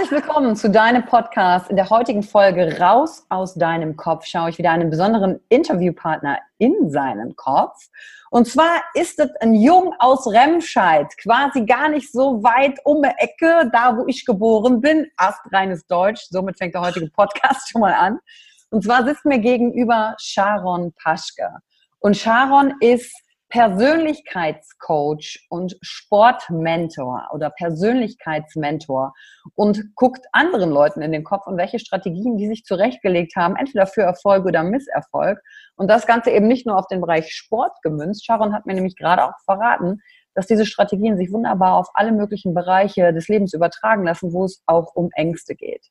Herzlich willkommen zu deinem Podcast. In der heutigen Folge Raus aus deinem Kopf schaue ich wieder einen besonderen Interviewpartner in seinen Kopf. Und zwar ist es ein Jung aus Remscheid, quasi gar nicht so weit um die Ecke, da wo ich geboren bin. Astreines Deutsch, somit fängt der heutige Podcast schon mal an. Und zwar sitzt mir gegenüber Sharon Paschke. Und Sharon ist Persönlichkeitscoach und Sportmentor oder Persönlichkeitsmentor und guckt anderen Leuten in den Kopf und welche Strategien die sich zurechtgelegt haben, entweder für Erfolg oder Misserfolg. Und das Ganze eben nicht nur auf den Bereich Sport gemünzt. Sharon hat mir nämlich gerade auch verraten, dass diese Strategien sich wunderbar auf alle möglichen Bereiche des Lebens übertragen lassen, wo es auch um Ängste geht.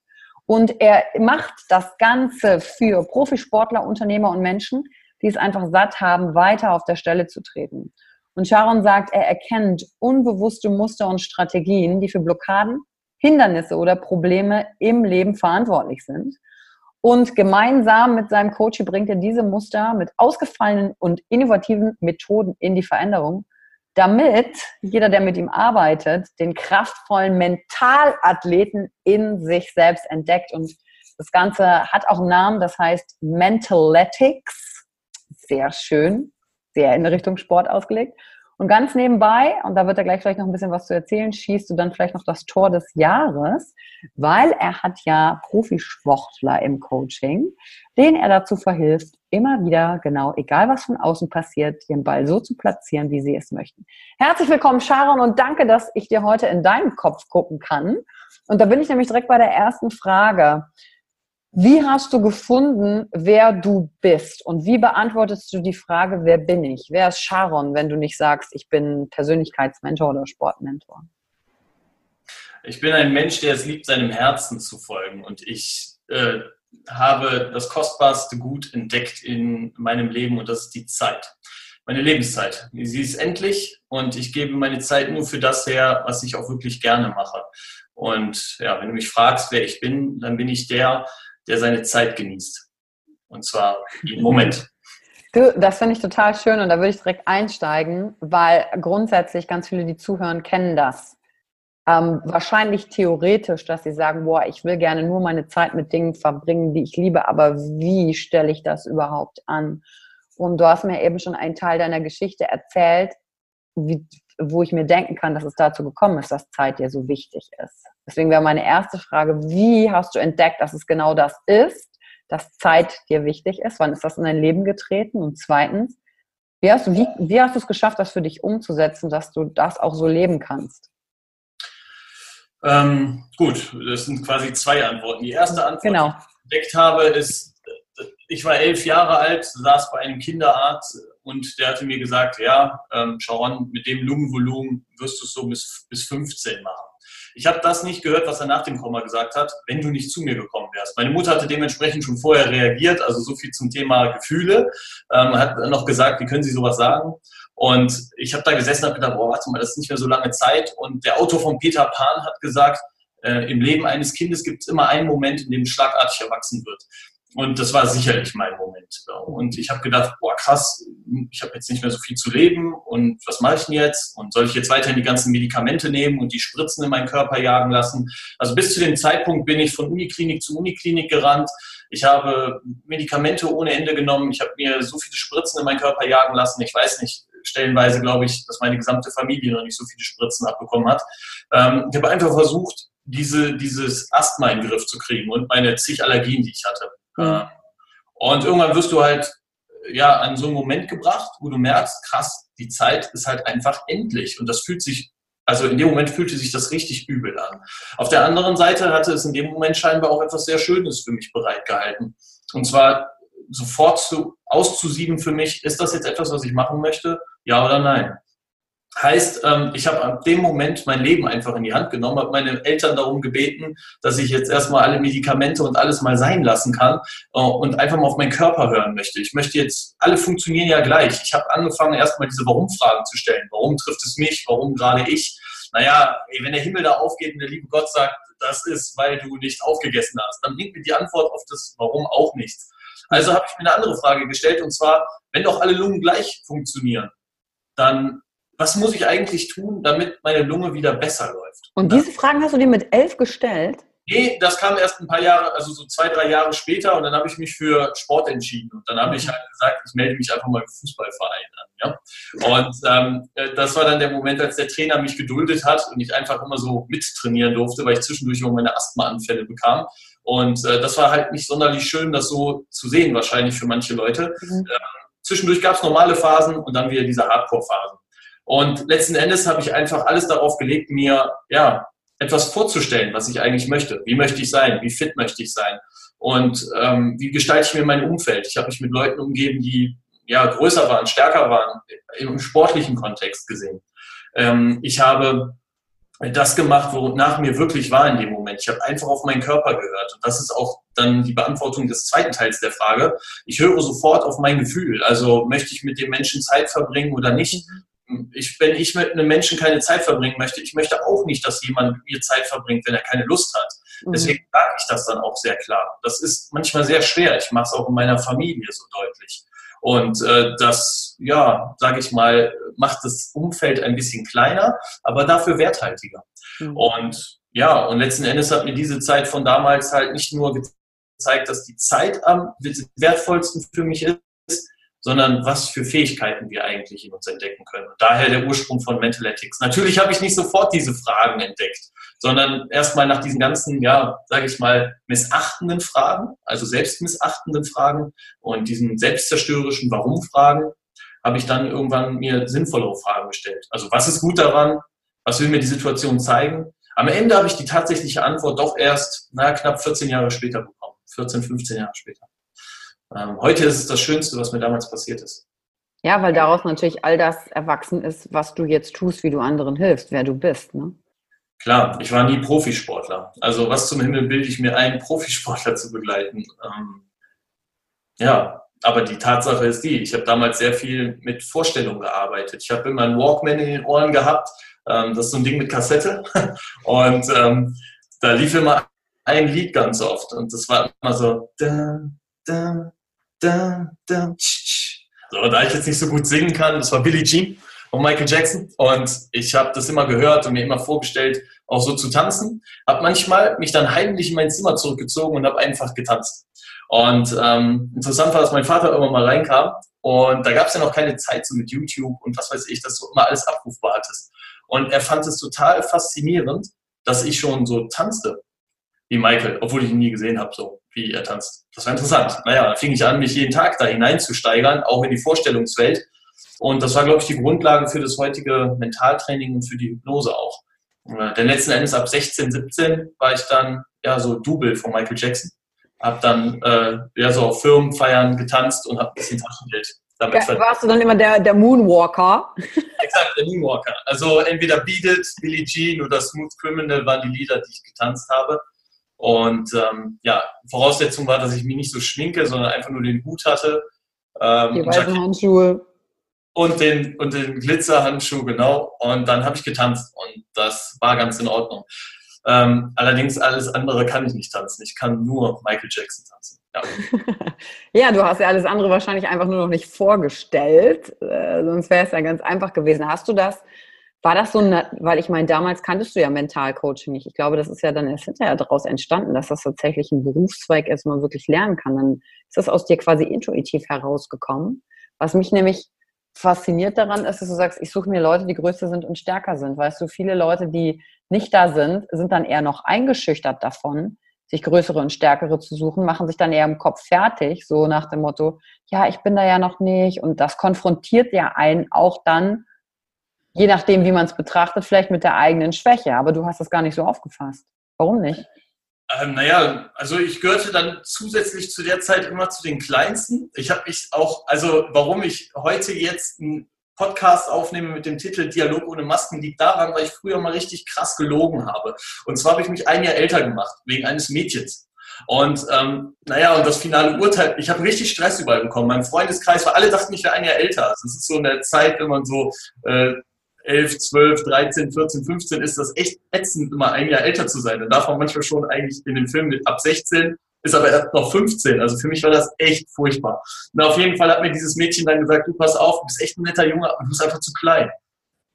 Und er macht das Ganze für Profisportler, Unternehmer und Menschen, die es einfach satt haben, weiter auf der Stelle zu treten. Und Sharon sagt, er erkennt unbewusste Muster und Strategien, die für Blockaden, Hindernisse oder Probleme im Leben verantwortlich sind. Und gemeinsam mit seinem Coach bringt er diese Muster mit ausgefallenen und innovativen Methoden in die Veränderung, damit jeder, der mit ihm arbeitet, den kraftvollen Mentalathleten in sich selbst entdeckt. Und das Ganze hat auch einen Namen, das heißt Mentaletics sehr schön, sehr in Richtung Sport ausgelegt. Und ganz nebenbei, und da wird er gleich vielleicht noch ein bisschen was zu erzählen, schießt du dann vielleicht noch das Tor des Jahres, weil er hat ja Profisportler im Coaching, denen er dazu verhilft, immer wieder, genau, egal was von außen passiert, den Ball so zu platzieren, wie sie es möchten. Herzlich willkommen, Sharon, und danke, dass ich dir heute in deinen Kopf gucken kann. Und da bin ich nämlich direkt bei der ersten Frage. Wie hast du gefunden, wer du bist? Und wie beantwortest du die Frage, wer bin ich? Wer ist Sharon, wenn du nicht sagst, ich bin Persönlichkeitsmentor oder Sportmentor? Ich bin ein Mensch, der es liebt, seinem Herzen zu folgen. Und ich äh, habe das kostbarste Gut entdeckt in meinem Leben und das ist die Zeit. Meine Lebenszeit. Sie ist endlich und ich gebe meine Zeit nur für das her, was ich auch wirklich gerne mache. Und ja, wenn du mich fragst, wer ich bin, dann bin ich der, der seine Zeit genießt. Und zwar im Moment. Du, das finde ich total schön und da würde ich direkt einsteigen, weil grundsätzlich ganz viele, die zuhören, kennen das. Ähm, wahrscheinlich theoretisch, dass sie sagen, boah, ich will gerne nur meine Zeit mit Dingen verbringen, die ich liebe, aber wie stelle ich das überhaupt an? Und du hast mir eben schon einen Teil deiner Geschichte erzählt, wie, wo ich mir denken kann, dass es dazu gekommen ist, dass Zeit dir so wichtig ist. Deswegen wäre meine erste Frage, wie hast du entdeckt, dass es genau das ist, dass Zeit dir wichtig ist? Wann ist das in dein Leben getreten? Und zweitens, wie hast, du, wie, wie hast du es geschafft, das für dich umzusetzen, dass du das auch so leben kannst? Ähm, gut, das sind quasi zwei Antworten. Die erste Antwort, genau. die ich entdeckt habe, ist, ich war elf Jahre alt, saß bei einem Kinderarzt und der hatte mir gesagt, ja, ähm, Sharon, mit dem Lungenvolumen wirst du es so bis, bis 15 machen. Ich habe das nicht gehört, was er nach dem Komma gesagt hat, wenn du nicht zu mir gekommen wärst. Meine Mutter hatte dementsprechend schon vorher reagiert, also so viel zum Thema Gefühle. Ähm, hat noch gesagt, wie können Sie sowas sagen? Und ich habe da gesessen und gedacht, boah, warte mal, das ist nicht mehr so lange Zeit. Und der Autor von Peter Pan hat gesagt, äh, im Leben eines Kindes gibt es immer einen Moment, in dem schlagartig erwachsen wird. Und das war sicherlich mein Moment. Und ich habe gedacht, boah, krass, ich habe jetzt nicht mehr so viel zu leben und was mache ich denn jetzt? Und soll ich jetzt weiterhin die ganzen Medikamente nehmen und die Spritzen in meinen Körper jagen lassen? Also bis zu dem Zeitpunkt bin ich von Uniklinik zu Uniklinik gerannt. Ich habe Medikamente ohne Ende genommen. Ich habe mir so viele Spritzen in meinen Körper jagen lassen. Ich weiß nicht, stellenweise glaube ich, dass meine gesamte Familie noch nicht so viele Spritzen abbekommen hat. Ähm, ich habe einfach versucht, diese, dieses Asthma in den Griff zu kriegen und meine zig Allergien, die ich hatte. Mhm. Und irgendwann wirst du halt ja an so einen Moment gebracht, wo du merkst, krass, die Zeit ist halt einfach endlich. Und das fühlt sich, also in dem Moment fühlte sich das richtig übel an. Auf der anderen Seite hatte es in dem Moment scheinbar auch etwas sehr Schönes für mich bereitgehalten. Und zwar sofort zu, auszusieben für mich, ist das jetzt etwas, was ich machen möchte? Ja oder nein? Heißt, ähm, ich habe ab dem Moment mein Leben einfach in die Hand genommen, habe meine Eltern darum gebeten, dass ich jetzt erstmal alle Medikamente und alles mal sein lassen kann äh, und einfach mal auf meinen Körper hören möchte. Ich möchte jetzt, alle funktionieren ja gleich. Ich habe angefangen, erstmal diese Warum-Fragen zu stellen. Warum trifft es mich? Warum gerade ich? Naja, wenn der Himmel da aufgeht und der liebe Gott sagt, das ist, weil du nicht aufgegessen hast, dann bringt mir die Antwort auf das Warum auch nichts. Also habe ich mir eine andere Frage gestellt und zwar, wenn doch alle Lungen gleich funktionieren, dann was muss ich eigentlich tun, damit meine Lunge wieder besser läuft? Und diese Fragen hast du dir mit elf gestellt? Nee, das kam erst ein paar Jahre, also so zwei, drei Jahre später und dann habe ich mich für Sport entschieden. Und dann habe ich halt gesagt, ich melde mich einfach mal im Fußballverein an. Ja? Und ähm, äh, das war dann der Moment, als der Trainer mich geduldet hat und ich einfach immer so mittrainieren durfte, weil ich zwischendurch immer meine Asthmaanfälle bekam. Und äh, das war halt nicht sonderlich schön, das so zu sehen, wahrscheinlich für manche Leute. Mhm. Ähm, zwischendurch gab es normale Phasen und dann wieder diese Hardcore-Phasen. Und letzten Endes habe ich einfach alles darauf gelegt, mir ja etwas vorzustellen, was ich eigentlich möchte. Wie möchte ich sein? Wie fit möchte ich sein? Und ähm, wie gestalte ich mir mein Umfeld? Ich habe mich mit Leuten umgeben, die ja größer waren, stärker waren, im sportlichen Kontext gesehen. Ähm, ich habe das gemacht, wonach mir wirklich war in dem Moment. Ich habe einfach auf meinen Körper gehört. Und das ist auch dann die Beantwortung des zweiten Teils der Frage. Ich höre sofort auf mein Gefühl. Also möchte ich mit dem Menschen Zeit verbringen oder nicht? Ich, wenn ich mit einem Menschen keine Zeit verbringen möchte, ich möchte auch nicht, dass jemand mit mir Zeit verbringt, wenn er keine Lust hat. Mhm. Deswegen sage ich das dann auch sehr klar. Das ist manchmal sehr schwer. Ich mache es auch in meiner Familie so deutlich. Und äh, das, ja, sage ich mal, macht das Umfeld ein bisschen kleiner, aber dafür werthaltiger. Mhm. Und ja, und letzten Endes hat mir diese Zeit von damals halt nicht nur gezeigt, dass die Zeit am wertvollsten für mich ist, sondern was für Fähigkeiten wir eigentlich in uns entdecken können. Und daher der Ursprung von Mental Ethics. Natürlich habe ich nicht sofort diese Fragen entdeckt, sondern erstmal nach diesen ganzen, ja, sage ich mal, missachtenden Fragen, also selbstmissachtenden Fragen und diesen selbstzerstörerischen Warum-Fragen, habe ich dann irgendwann mir sinnvollere Fragen gestellt. Also was ist gut daran? Was will mir die Situation zeigen? Am Ende habe ich die tatsächliche Antwort doch erst, na, knapp 14 Jahre später bekommen. 14, 15 Jahre später. Ähm, heute ist es das Schönste, was mir damals passiert ist. Ja, weil daraus natürlich all das erwachsen ist, was du jetzt tust, wie du anderen hilfst, wer du bist. Ne? Klar, ich war nie Profisportler. Also was zum Himmel bilde ich mir ein, Profisportler zu begleiten? Ähm, ja, aber die Tatsache ist die, ich habe damals sehr viel mit Vorstellungen gearbeitet. Ich habe immer einen Walkman in den Ohren gehabt. Ähm, das ist so ein Ding mit Kassette. Und ähm, da lief immer ein Lied ganz oft. Und das war immer so. Da, da, da, da, so, da ich jetzt nicht so gut singen kann, das war Billie Jean und Michael Jackson und ich habe das immer gehört und mir immer vorgestellt, auch so zu tanzen. Habe manchmal mich dann heimlich in mein Zimmer zurückgezogen und habe einfach getanzt. Und ähm, interessant war, dass mein Vater irgendwann mal reinkam und da gab es ja noch keine Zeit so mit YouTube und was weiß ich, dass du immer alles abrufbar hattest. Und er fand es total faszinierend, dass ich schon so tanzte wie Michael, obwohl ich ihn nie gesehen habe, so wie er tanzt. Das war interessant. Naja, dann fing ich an, mich jeden Tag da hineinzusteigern, auch in die Vorstellungswelt. Und das war, glaube ich, die Grundlage für das heutige Mentaltraining und für die Hypnose auch. Äh, denn letzten Endes ab 16, 17 war ich dann ja so Double von Michael Jackson. Hab dann äh, ja so auf Firmenfeiern getanzt und hab ein bisschen Taschengeld damit ja, Warst du dann immer der, der Moonwalker? Exakt, der Moonwalker. Also entweder Beat It, Billie Jean oder Smooth Criminal waren die Lieder, die ich getanzt habe. Und ähm, ja, Voraussetzung war, dass ich mich nicht so schminke, sondern einfach nur den Hut hatte. Ähm, die weißen Handschuhe. Und den, und den Glitzerhandschuh, genau. Und dann habe ich getanzt und das war ganz in Ordnung. Ähm, allerdings alles andere kann ich nicht tanzen. Ich kann nur Michael Jackson tanzen. Ja. ja, du hast ja alles andere wahrscheinlich einfach nur noch nicht vorgestellt. Äh, sonst wäre es ja ganz einfach gewesen. Hast du das war das so, weil ich meine, damals kanntest du ja Mentalcoaching nicht. Ich glaube, das ist ja dann erst hinterher daraus entstanden, dass das tatsächlich ein Berufszweig ist, wo man wirklich lernen kann. Dann ist das aus dir quasi intuitiv herausgekommen. Was mich nämlich fasziniert daran ist, dass du sagst, ich suche mir Leute, die größer sind und stärker sind. Weißt du, viele Leute, die nicht da sind, sind dann eher noch eingeschüchtert davon, sich größere und stärkere zu suchen, machen sich dann eher im Kopf fertig, so nach dem Motto, ja, ich bin da ja noch nicht. Und das konfrontiert ja einen auch dann je nachdem, wie man es betrachtet, vielleicht mit der eigenen Schwäche. Aber du hast das gar nicht so aufgefasst. Warum nicht? Ähm, naja, also ich gehörte dann zusätzlich zu der Zeit immer zu den Kleinsten. Ich habe mich auch, also warum ich heute jetzt einen Podcast aufnehme mit dem Titel Dialog ohne Masken, liegt daran, weil ich früher mal richtig krass gelogen habe. Und zwar habe ich mich ein Jahr älter gemacht, wegen eines Mädchens. Und ähm, naja, und das finale Urteil, ich habe richtig Stress überall bekommen. Mein Freundeskreis war, alle dachten, ich wäre ein Jahr älter. Es ist so eine Zeit, wenn man so äh, 11, 12, 13, 14, 15 ist das echt ätzend, immer ein Jahr älter zu sein. Dann darf man manchmal schon eigentlich in dem Film mit ab 16, ist aber erst noch 15. Also für mich war das echt furchtbar. Und auf jeden Fall hat mir dieses Mädchen dann gesagt, du pass auf, du bist echt ein netter Junge, aber du bist einfach zu klein.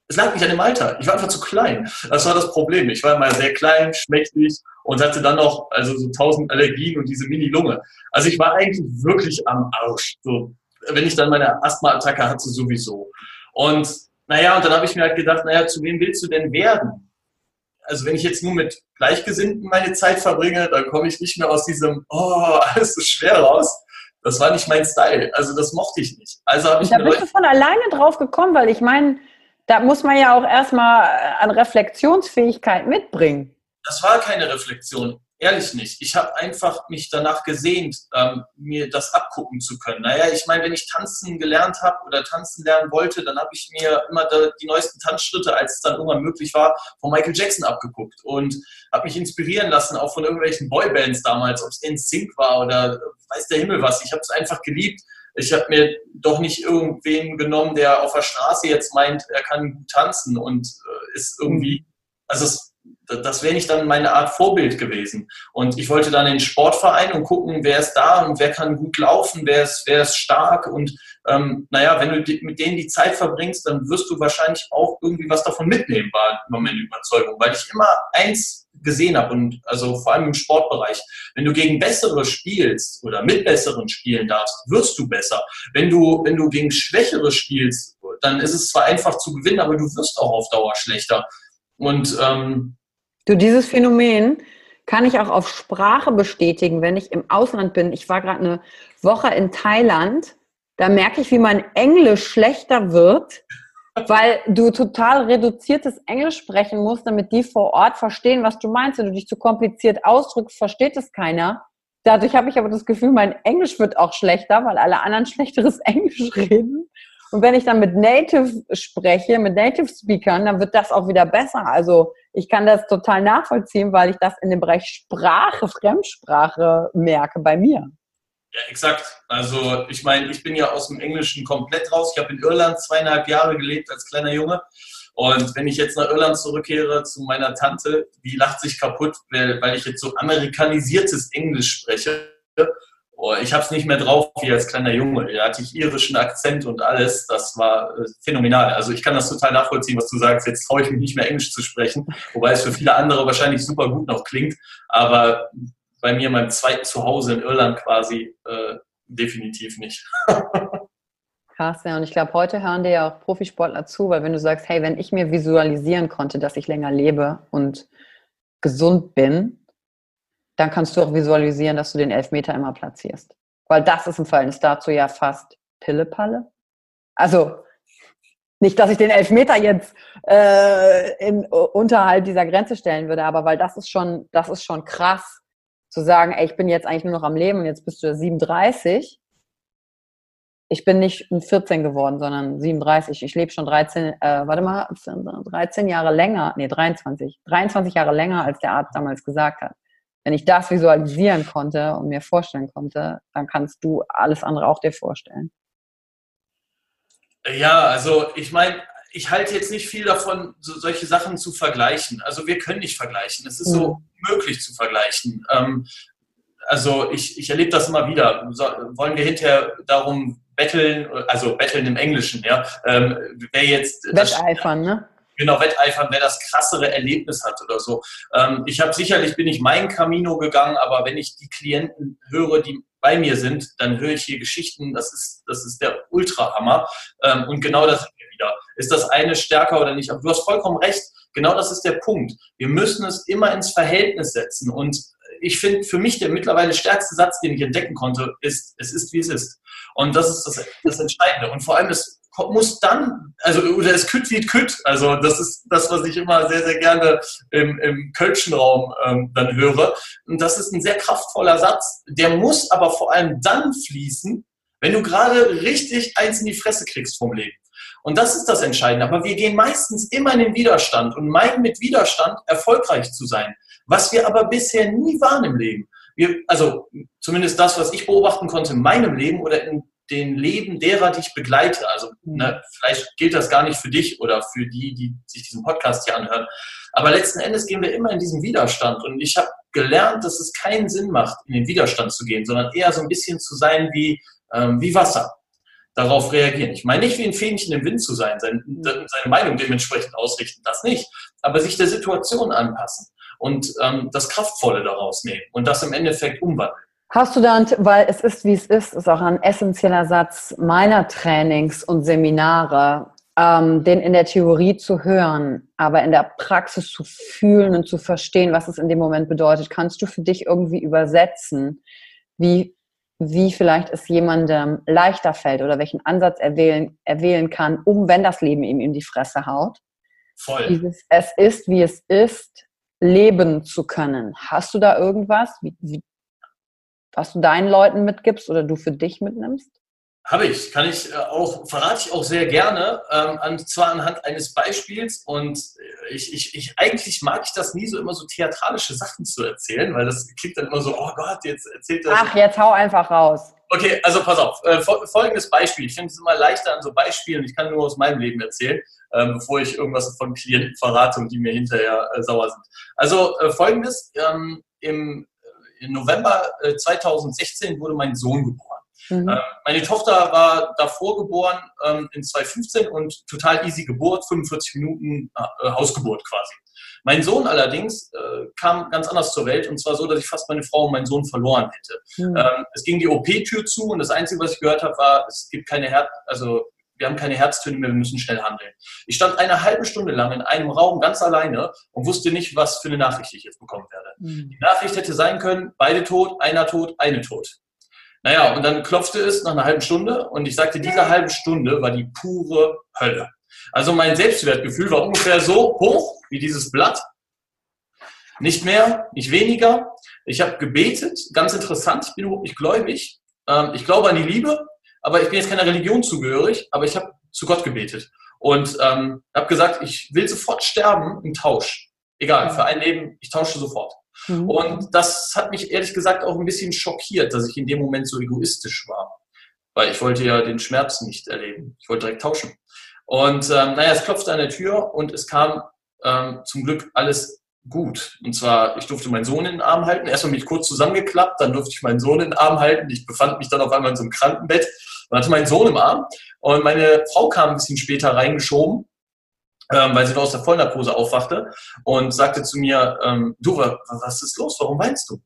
Es lag nicht an dem Alter. Ich war einfach zu klein. Das war das Problem. Ich war immer sehr klein, schmächtig und hatte dann noch also so tausend Allergien und diese Mini-Lunge. Also ich war eigentlich wirklich am Arsch. So, wenn ich dann meine Asthma-Attacke hatte, sowieso. Und naja, und dann habe ich mir halt gedacht, naja, zu wem willst du denn werden? Also wenn ich jetzt nur mit Gleichgesinnten meine Zeit verbringe, dann komme ich nicht mehr aus diesem, oh, alles so schwer raus. Das war nicht mein Style. Also das mochte ich nicht. Also habe ich da bist du von alleine drauf gekommen, weil ich meine, da muss man ja auch erstmal an Reflexionsfähigkeit mitbringen. Das war keine Reflexion. Ehrlich nicht. Ich habe einfach mich danach gesehnt, ähm, mir das abgucken zu können. Naja, ich meine, wenn ich tanzen gelernt habe oder tanzen lernen wollte, dann habe ich mir immer die neuesten Tanzschritte, als es dann irgendwann möglich war, von Michael Jackson abgeguckt und habe mich inspirieren lassen, auch von irgendwelchen Boybands damals, ob es NSYNC war oder weiß der Himmel was. Ich habe es einfach geliebt. Ich habe mir doch nicht irgendwen genommen, der auf der Straße jetzt meint, er kann gut tanzen und äh, ist irgendwie, also es das wäre nicht dann meine Art Vorbild gewesen. Und ich wollte dann in den Sportverein und gucken, wer ist da und wer kann gut laufen, wer ist, wer ist stark. Und ähm, naja, wenn du mit denen die Zeit verbringst, dann wirst du wahrscheinlich auch irgendwie was davon mitnehmen, war meine Überzeugung. Weil ich immer eins gesehen habe und also vor allem im Sportbereich, wenn du gegen bessere spielst oder mit besseren spielen darfst, wirst du besser. Wenn du, wenn du gegen schwächere spielst, dann ist es zwar einfach zu gewinnen, aber du wirst auch auf Dauer schlechter. Und ähm, du, dieses Phänomen kann ich auch auf Sprache bestätigen, wenn ich im Ausland bin. Ich war gerade eine Woche in Thailand. Da merke ich, wie mein Englisch schlechter wird, weil du total reduziertes Englisch sprechen musst, damit die vor Ort verstehen, was du meinst. Wenn du dich zu kompliziert ausdrückst, versteht es keiner. Dadurch habe ich aber das Gefühl, mein Englisch wird auch schlechter, weil alle anderen schlechteres Englisch reden. Und wenn ich dann mit Native spreche, mit Native Speakern, dann wird das auch wieder besser. Also ich kann das total nachvollziehen, weil ich das in dem Bereich Sprache, Fremdsprache merke bei mir. Ja, exakt. Also ich meine, ich bin ja aus dem Englischen komplett raus. Ich habe in Irland zweieinhalb Jahre gelebt als kleiner Junge. Und wenn ich jetzt nach Irland zurückkehre zu meiner Tante, die lacht sich kaputt, weil ich jetzt so amerikanisiertes Englisch spreche. Oh, ich habe es nicht mehr drauf wie als kleiner Junge. Da hatte ich irischen Akzent und alles. Das war äh, phänomenal. Also ich kann das total nachvollziehen, was du sagst. Jetzt traue ich mich nicht mehr Englisch zu sprechen, wobei es für viele andere wahrscheinlich super gut noch klingt. Aber bei mir, meinem zweiten Zuhause in Irland quasi, äh, definitiv nicht. Krass, ja. Und ich glaube, heute hören dir ja auch Profisportler zu, weil wenn du sagst, hey, wenn ich mir visualisieren konnte, dass ich länger lebe und gesund bin, dann kannst du auch visualisieren, dass du den Elfmeter immer platzierst. Weil das ist im Verhältnis dazu ja fast Pillepalle. Also nicht, dass ich den Elfmeter jetzt äh, in, unterhalb dieser Grenze stellen würde, aber weil das ist schon, das ist schon krass, zu sagen, ey, ich bin jetzt eigentlich nur noch am Leben und jetzt bist du 37. Ich bin nicht 14 geworden, sondern 37. Ich lebe schon 13, äh, warte mal, 13 Jahre länger, nee, 23, 23 Jahre länger, als der Arzt damals gesagt hat wenn ich das visualisieren konnte und mir vorstellen konnte, dann kannst du alles andere auch dir vorstellen. Ja, also ich meine, ich halte jetzt nicht viel davon, so, solche Sachen zu vergleichen. Also wir können nicht vergleichen. Es ist mhm. so möglich zu vergleichen. Ähm, also ich, ich erlebe das immer wieder. So, wollen wir hinterher darum betteln, also betteln im Englischen, ja, ähm, wer jetzt... Wetteifern, ne? Genau wetteifern, wer das krassere Erlebnis hat oder so. Ähm, ich habe sicherlich bin ich mein Camino gegangen, aber wenn ich die Klienten höre, die bei mir sind, dann höre ich hier Geschichten, das ist, das ist der Ultrahammer. Ähm, und genau das wieder. Ist das eine stärker oder nicht? Aber du hast vollkommen recht. Genau das ist der Punkt. Wir müssen es immer ins Verhältnis setzen. Und ich finde, für mich der mittlerweile stärkste Satz, den ich entdecken konnte, ist, es ist, wie es ist. Und das ist das, das Entscheidende. Und vor allem, es muss dann, also oder es kütt wie kütt. Also das ist das, was ich immer sehr, sehr gerne im, im Kölschen Raum ähm, dann höre. Und das ist ein sehr kraftvoller Satz. Der muss aber vor allem dann fließen, wenn du gerade richtig eins in die Fresse kriegst vom Leben. Und das ist das Entscheidende. Aber wir gehen meistens immer in den Widerstand und meinen mit Widerstand erfolgreich zu sein. Was wir aber bisher nie waren im Leben. Wir, also zumindest das, was ich beobachten konnte in meinem Leben oder in den Leben derer, die ich begleite. Also mhm. ne, vielleicht gilt das gar nicht für dich oder für die, die sich diesen Podcast hier anhören. Aber letzten Endes gehen wir immer in diesen Widerstand. Und ich habe gelernt, dass es keinen Sinn macht, in den Widerstand zu gehen, sondern eher so ein bisschen zu sein wie, ähm, wie Wasser. Darauf reagieren. Ich meine nicht wie ein Fähnchen im Wind zu sein, seine, mhm. seine Meinung dementsprechend ausrichten, das nicht. Aber sich der Situation anpassen und ähm, das Kraftvolle daraus nehmen und das im Endeffekt umwandeln. Hast du dann, weil es ist, wie es ist, ist auch ein essentieller Satz meiner Trainings und Seminare, ähm, den in der Theorie zu hören, aber in der Praxis zu fühlen und zu verstehen, was es in dem Moment bedeutet. Kannst du für dich irgendwie übersetzen, wie, wie vielleicht es jemandem leichter fällt oder welchen Ansatz er wählen, er wählen kann, um, wenn das Leben ihm in die Fresse haut? Voll. Dieses, es ist, wie es ist, leben zu können. Hast du da irgendwas? Wie, wie, was du deinen Leuten mitgibst oder du für dich mitnimmst? Habe ich, kann ich äh, auch, verrate ich auch sehr gerne, ähm, und zwar anhand eines Beispiels. Und äh, ich, ich, ich, eigentlich mag ich das nie so immer so theatralische Sachen zu erzählen, weil das klingt dann immer so, oh Gott, jetzt erzählt das. Ach, jetzt hau einfach raus. Okay, also pass auf. Äh, folgendes Beispiel. Ich finde es immer leichter an so Beispielen. Ich kann nur aus meinem Leben erzählen, ähm, bevor ich irgendwas von Klienten verrate und die mir hinterher äh, sauer sind. Also äh, folgendes. Ähm, Im im November 2016 äh, wurde mein Sohn geboren. Mhm. Ähm, meine Tochter war davor geboren ähm, in 2015 und total easy Geburt, 45 Minuten äh, Hausgeburt quasi. Mein Sohn allerdings äh, kam ganz anders zur Welt und zwar so, dass ich fast meine Frau und meinen Sohn verloren hätte. Mhm. Ähm, es ging die OP-Tür zu und das Einzige, was ich gehört habe, war, es gibt keine Herd, also wir haben keine Herztöne mehr, wir müssen schnell handeln. Ich stand eine halbe Stunde lang in einem Raum ganz alleine und wusste nicht, was für eine Nachricht ich jetzt bekommen werde. Mhm. Die Nachricht hätte sein können, beide tot, einer tot, eine tot. Naja, und dann klopfte es nach einer halben Stunde und ich sagte, diese halbe Stunde war die pure Hölle. Also mein Selbstwertgefühl war ungefähr so hoch wie dieses Blatt. Nicht mehr, nicht weniger. Ich habe gebetet, ganz interessant, ich bin überhaupt nicht gläubig. Ähm, ich glaube an die Liebe, aber ich bin jetzt keiner Religion zugehörig, aber ich habe zu Gott gebetet und ähm, habe gesagt, ich will sofort sterben im Tausch. Egal, für ein Leben, ich tausche sofort. Mhm. Und das hat mich ehrlich gesagt auch ein bisschen schockiert, dass ich in dem Moment so egoistisch war. Weil ich wollte ja den Schmerz nicht erleben. Ich wollte direkt tauschen. Und ähm, naja, es klopfte an der Tür und es kam ähm, zum Glück alles gut. Und zwar, ich durfte meinen Sohn in den Arm halten. Erstmal mich kurz zusammengeklappt, dann durfte ich meinen Sohn in den Arm halten. Ich befand mich dann auf einmal in so einem Krankenbett und hatte meinen Sohn im Arm. Und meine Frau kam ein bisschen später reingeschoben, ähm, weil sie noch aus der Vollnarkose aufwachte und sagte zu mir, ähm, du, was ist los? Warum weinst du? Und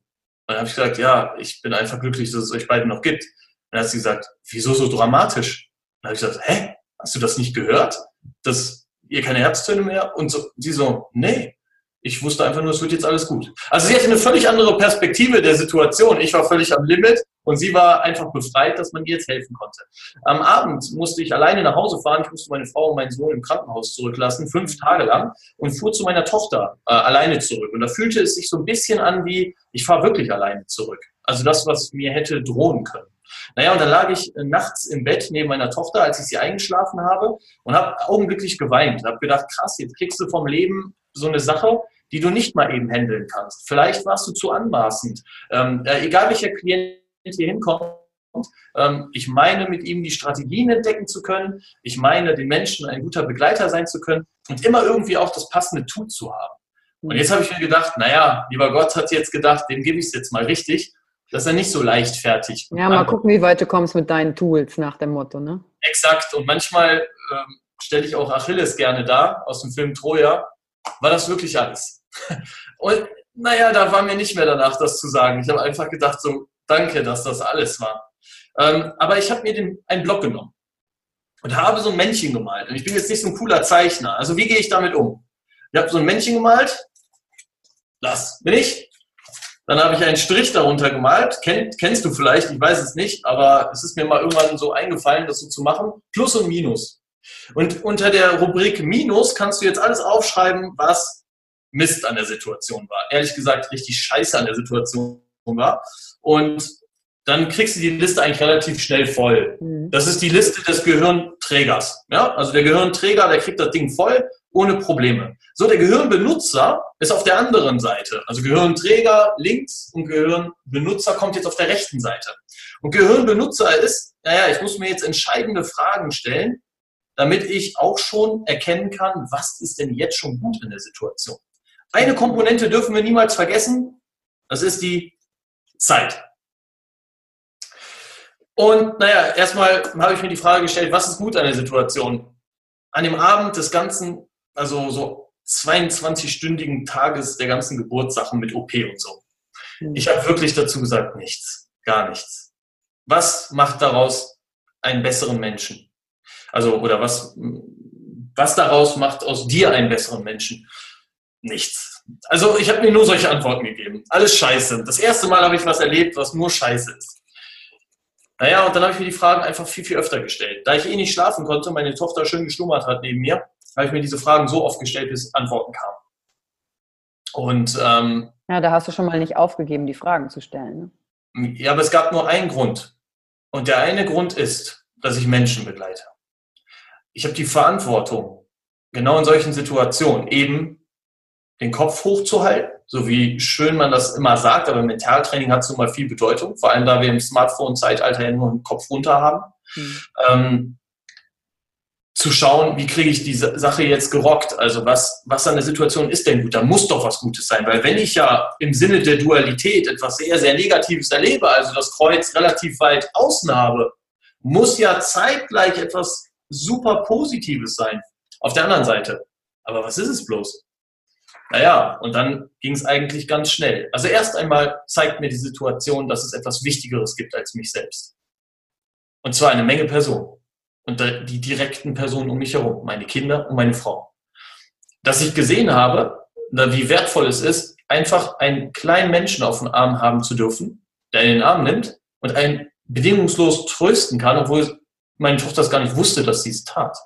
dann habe ich gesagt, ja, ich bin einfach glücklich, dass es euch beiden noch gibt. Und dann hat sie gesagt, wieso so dramatisch? dann habe ich gesagt, hä, hast du das nicht gehört? Dass ihr keine Herztöne mehr? Und sie so, nee, ich wusste einfach nur, es wird jetzt alles gut. Also sie hatte eine völlig andere Perspektive der Situation. Ich war völlig am Limit und sie war einfach befreit, dass man ihr jetzt helfen konnte. Am Abend musste ich alleine nach Hause fahren. Ich musste meine Frau und meinen Sohn im Krankenhaus zurücklassen, fünf Tage lang, und fuhr zu meiner Tochter äh, alleine zurück. Und da fühlte es sich so ein bisschen an wie, ich fahre wirklich alleine zurück. Also das, was mir hätte drohen können. Naja, und dann lag ich äh, nachts im Bett neben meiner Tochter, als ich sie eingeschlafen habe und habe augenblicklich geweint. Habe gedacht, krass, jetzt kriegst du vom Leben so eine Sache, die du nicht mal eben handeln kannst. Vielleicht warst du zu anmaßend. Ähm, äh, egal welcher Klient hier hinkommt, ähm, ich meine, mit ihm die Strategien entdecken zu können. Ich meine, den Menschen ein guter Begleiter sein zu können und immer irgendwie auch das passende Tool zu haben. Und jetzt habe ich mir gedacht, naja, lieber Gott hat jetzt gedacht, dem gebe ich es jetzt mal richtig dass er nicht so leichtfertig. Ja, mal gucken, wie weit du kommst mit deinen Tools nach dem Motto, ne? Exakt. Und manchmal ähm, stelle ich auch Achilles gerne da aus dem Film Troja. War das wirklich alles? Und naja, da war mir nicht mehr danach, das zu sagen. Ich habe einfach gedacht, so, danke, dass das alles war. Ähm, aber ich habe mir den, einen Block genommen und habe so ein Männchen gemalt. Und ich bin jetzt nicht so ein cooler Zeichner. Also wie gehe ich damit um? Ich habe so ein Männchen gemalt. Das bin ich. Dann habe ich einen Strich darunter gemalt. Kenn, kennst du vielleicht, ich weiß es nicht, aber es ist mir mal irgendwann so eingefallen, das so zu machen. Plus und Minus. Und unter der Rubrik Minus kannst du jetzt alles aufschreiben, was Mist an der Situation war. Ehrlich gesagt, richtig scheiße an der Situation war. Und dann kriegst du die Liste eigentlich relativ schnell voll. Mhm. Das ist die Liste des Gehirnträgers. Ja? Also der Gehirnträger, der kriegt das Ding voll ohne Probleme. So, der Gehirnbenutzer ist auf der anderen Seite. Also Gehirnträger links und Gehirnbenutzer kommt jetzt auf der rechten Seite. Und Gehirnbenutzer ist, naja, ich muss mir jetzt entscheidende Fragen stellen, damit ich auch schon erkennen kann, was ist denn jetzt schon gut in der Situation. Eine Komponente dürfen wir niemals vergessen, das ist die Zeit. Und naja, erstmal habe ich mir die Frage gestellt, was ist gut an der Situation? An dem Abend des ganzen also so 22-stündigen Tages der ganzen Geburtssachen mit OP und so. Hm. Ich habe wirklich dazu gesagt, nichts, gar nichts. Was macht daraus einen besseren Menschen? Also, oder was, was daraus macht aus dir einen besseren Menschen? Nichts. Also, ich habe mir nur solche Antworten gegeben. Alles scheiße. Das erste Mal habe ich was erlebt, was nur scheiße ist. Naja, und dann habe ich mir die Fragen einfach viel, viel öfter gestellt. Da ich eh nicht schlafen konnte, meine Tochter schön geschlummert hat neben mir, habe ich mir diese Fragen so oft gestellt, bis Antworten kamen. Und ähm, ja, da hast du schon mal nicht aufgegeben, die Fragen zu stellen. Ne? Ja, aber es gab nur einen Grund. Und der eine Grund ist, dass ich Menschen begleite. Ich habe die Verantwortung, genau in solchen Situationen eben den Kopf hochzuhalten, so wie schön man das immer sagt, aber Mentaltraining hat so mal viel Bedeutung, vor allem da wir im Smartphone-Zeitalter ja nur einen Kopf runter haben. Mhm. Ähm, zu schauen, wie kriege ich diese Sache jetzt gerockt? Also was, was an der Situation ist denn gut? Da muss doch was Gutes sein, weil wenn ich ja im Sinne der Dualität etwas sehr, sehr Negatives erlebe, also das Kreuz relativ weit außen habe, muss ja zeitgleich etwas super Positives sein. Auf der anderen Seite. Aber was ist es bloß? Naja, und dann ging es eigentlich ganz schnell. Also erst einmal zeigt mir die Situation, dass es etwas Wichtigeres gibt als mich selbst. Und zwar eine Menge Personen und die direkten Personen um mich herum, meine Kinder und meine Frau. Dass ich gesehen habe, wie wertvoll es ist, einfach einen kleinen Menschen auf dem Arm haben zu dürfen, der in den Arm nimmt und einen bedingungslos trösten kann, obwohl meine Tochter das gar nicht wusste, dass sie es tat.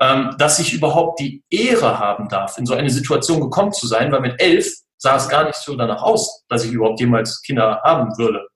Ähm, dass ich überhaupt die Ehre haben darf, in so eine Situation gekommen zu sein, weil mit elf sah es gar nicht so danach aus, dass ich überhaupt jemals Kinder haben würde.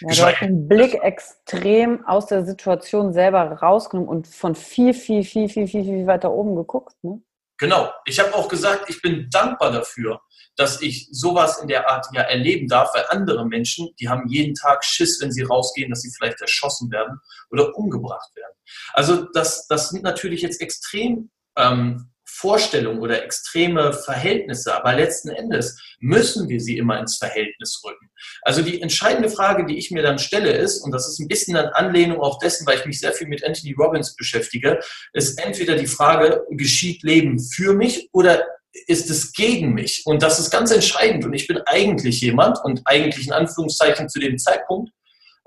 Ja, du den Blick extrem aus der Situation selber rausgenommen und von viel, viel, viel, viel, viel, viel weiter oben geguckt. Ne? Genau. Ich habe auch gesagt, ich bin dankbar dafür, dass ich sowas in der Art ja erleben darf, weil andere Menschen, die haben jeden Tag Schiss, wenn sie rausgehen, dass sie vielleicht erschossen werden oder umgebracht werden. Also das, das sind natürlich jetzt extrem ähm, Vorstellungen oder extreme Verhältnisse, aber letzten Endes müssen wir sie immer ins Verhältnis rücken. Also die entscheidende Frage, die ich mir dann stelle, ist, und das ist ein bisschen eine Anlehnung auch dessen, weil ich mich sehr viel mit Anthony Robbins beschäftige, ist entweder die Frage, geschieht Leben für mich oder ist es gegen mich? Und das ist ganz entscheidend. Und ich bin eigentlich jemand, und eigentlich in Anführungszeichen zu dem Zeitpunkt,